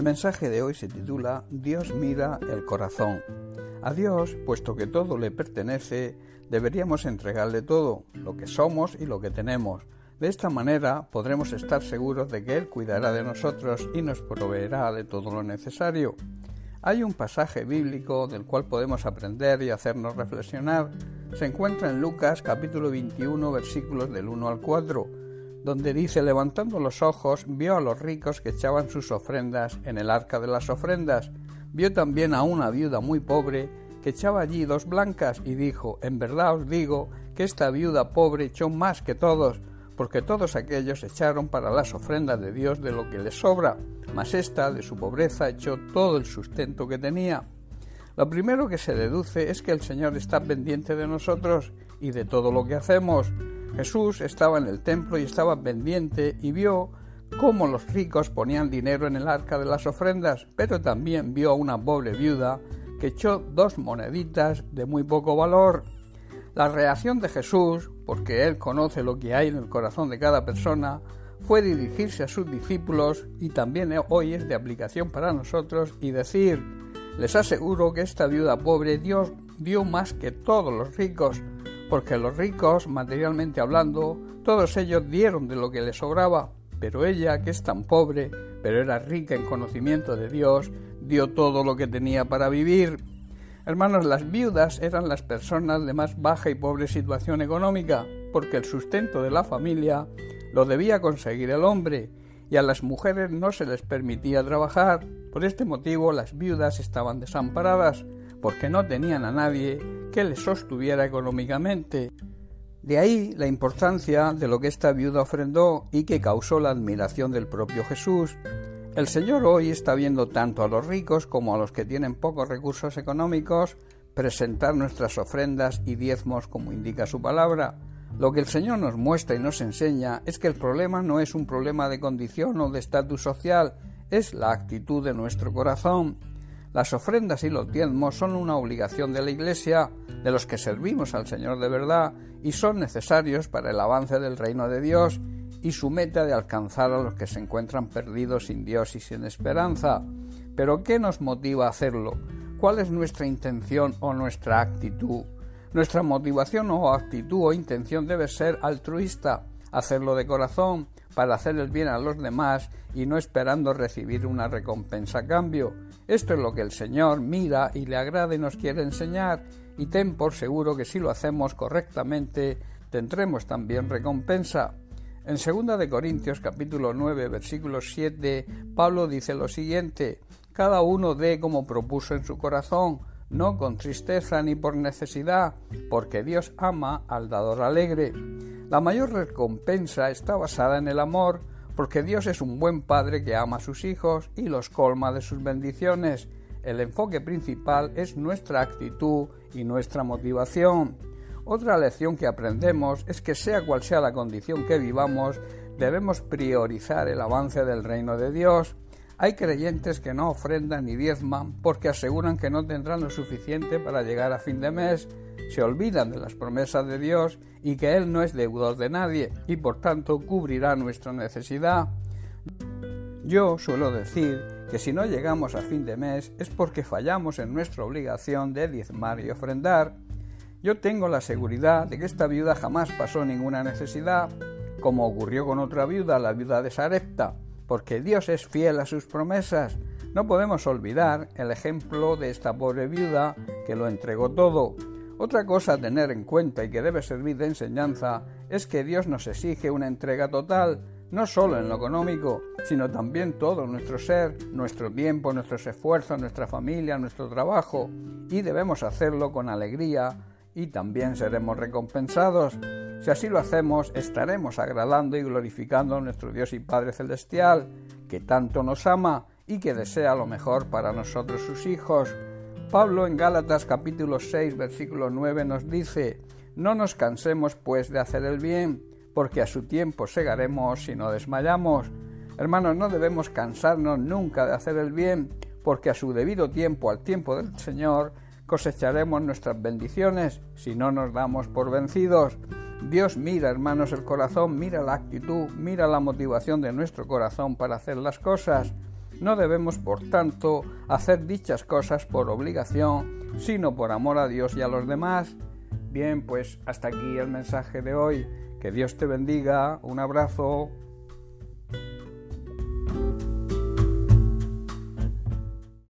El mensaje de hoy se titula Dios mira el corazón. A Dios, puesto que todo le pertenece, deberíamos entregarle todo, lo que somos y lo que tenemos. De esta manera podremos estar seguros de que Él cuidará de nosotros y nos proveerá de todo lo necesario. Hay un pasaje bíblico del cual podemos aprender y hacernos reflexionar. Se encuentra en Lucas capítulo 21 versículos del 1 al 4 donde dice, levantando los ojos, vio a los ricos que echaban sus ofrendas en el arca de las ofrendas, vio también a una viuda muy pobre que echaba allí dos blancas y dijo, en verdad os digo que esta viuda pobre echó más que todos, porque todos aquellos echaron para las ofrendas de Dios de lo que les sobra, mas ésta de su pobreza echó todo el sustento que tenía. Lo primero que se deduce es que el Señor está pendiente de nosotros y de todo lo que hacemos, Jesús estaba en el templo y estaba pendiente y vio cómo los ricos ponían dinero en el arca de las ofrendas, pero también vio a una pobre viuda que echó dos moneditas de muy poco valor. La reacción de Jesús, porque él conoce lo que hay en el corazón de cada persona, fue dirigirse a sus discípulos y también hoy es de aplicación para nosotros y decir, les aseguro que esta viuda pobre Dios dio más que todos los ricos, porque los ricos, materialmente hablando, todos ellos dieron de lo que les sobraba, pero ella, que es tan pobre, pero era rica en conocimiento de Dios, dio todo lo que tenía para vivir. Hermanos, las viudas eran las personas de más baja y pobre situación económica, porque el sustento de la familia lo debía conseguir el hombre, y a las mujeres no se les permitía trabajar. Por este motivo las viudas estaban desamparadas, porque no tenían a nadie que les sostuviera económicamente. De ahí la importancia de lo que esta viuda ofrendó y que causó la admiración del propio Jesús. El Señor hoy está viendo tanto a los ricos como a los que tienen pocos recursos económicos presentar nuestras ofrendas y diezmos como indica su palabra. Lo que el Señor nos muestra y nos enseña es que el problema no es un problema de condición o de estatus social, es la actitud de nuestro corazón. Las ofrendas y los diezmos son una obligación de la Iglesia, de los que servimos al Señor de verdad, y son necesarios para el avance del reino de Dios y su meta de alcanzar a los que se encuentran perdidos sin Dios y sin esperanza. Pero ¿qué nos motiva a hacerlo? ¿Cuál es nuestra intención o nuestra actitud? Nuestra motivación o actitud o intención debe ser altruista, hacerlo de corazón, para hacer el bien a los demás y no esperando recibir una recompensa a cambio. Esto es lo que el Señor mira y le agrada y nos quiere enseñar, y ten por seguro que si lo hacemos correctamente tendremos también recompensa. En 2 de Corintios capítulo 9 versículo 7 Pablo dice lo siguiente: Cada uno dé como propuso en su corazón, no con tristeza ni por necesidad, porque Dios ama al dador alegre. La mayor recompensa está basada en el amor, porque Dios es un buen padre que ama a sus hijos y los colma de sus bendiciones. El enfoque principal es nuestra actitud y nuestra motivación. Otra lección que aprendemos es que sea cual sea la condición que vivamos, debemos priorizar el avance del reino de Dios. Hay creyentes que no ofrendan ni diezman porque aseguran que no tendrán lo suficiente para llegar a fin de mes se olvidan de las promesas de Dios y que Él no es deudor de nadie y por tanto cubrirá nuestra necesidad. Yo suelo decir que si no llegamos a fin de mes es porque fallamos en nuestra obligación de diezmar y ofrendar. Yo tengo la seguridad de que esta viuda jamás pasó ninguna necesidad, como ocurrió con otra viuda, la viuda de Sarepta, porque Dios es fiel a sus promesas. No podemos olvidar el ejemplo de esta pobre viuda que lo entregó todo, otra cosa a tener en cuenta y que debe servir de enseñanza es que Dios nos exige una entrega total, no solo en lo económico, sino también todo nuestro ser, nuestro tiempo, nuestros esfuerzos, nuestra familia, nuestro trabajo, y debemos hacerlo con alegría y también seremos recompensados. Si así lo hacemos, estaremos agradando y glorificando a nuestro Dios y Padre Celestial, que tanto nos ama y que desea lo mejor para nosotros sus hijos. Pablo en Gálatas capítulo 6 versículo 9 nos dice, no nos cansemos pues de hacer el bien, porque a su tiempo segaremos si no desmayamos. Hermanos, no debemos cansarnos nunca de hacer el bien, porque a su debido tiempo, al tiempo del Señor, cosecharemos nuestras bendiciones si no nos damos por vencidos. Dios mira, hermanos, el corazón, mira la actitud, mira la motivación de nuestro corazón para hacer las cosas. No debemos, por tanto, hacer dichas cosas por obligación, sino por amor a Dios y a los demás. Bien, pues hasta aquí el mensaje de hoy. Que Dios te bendiga. Un abrazo.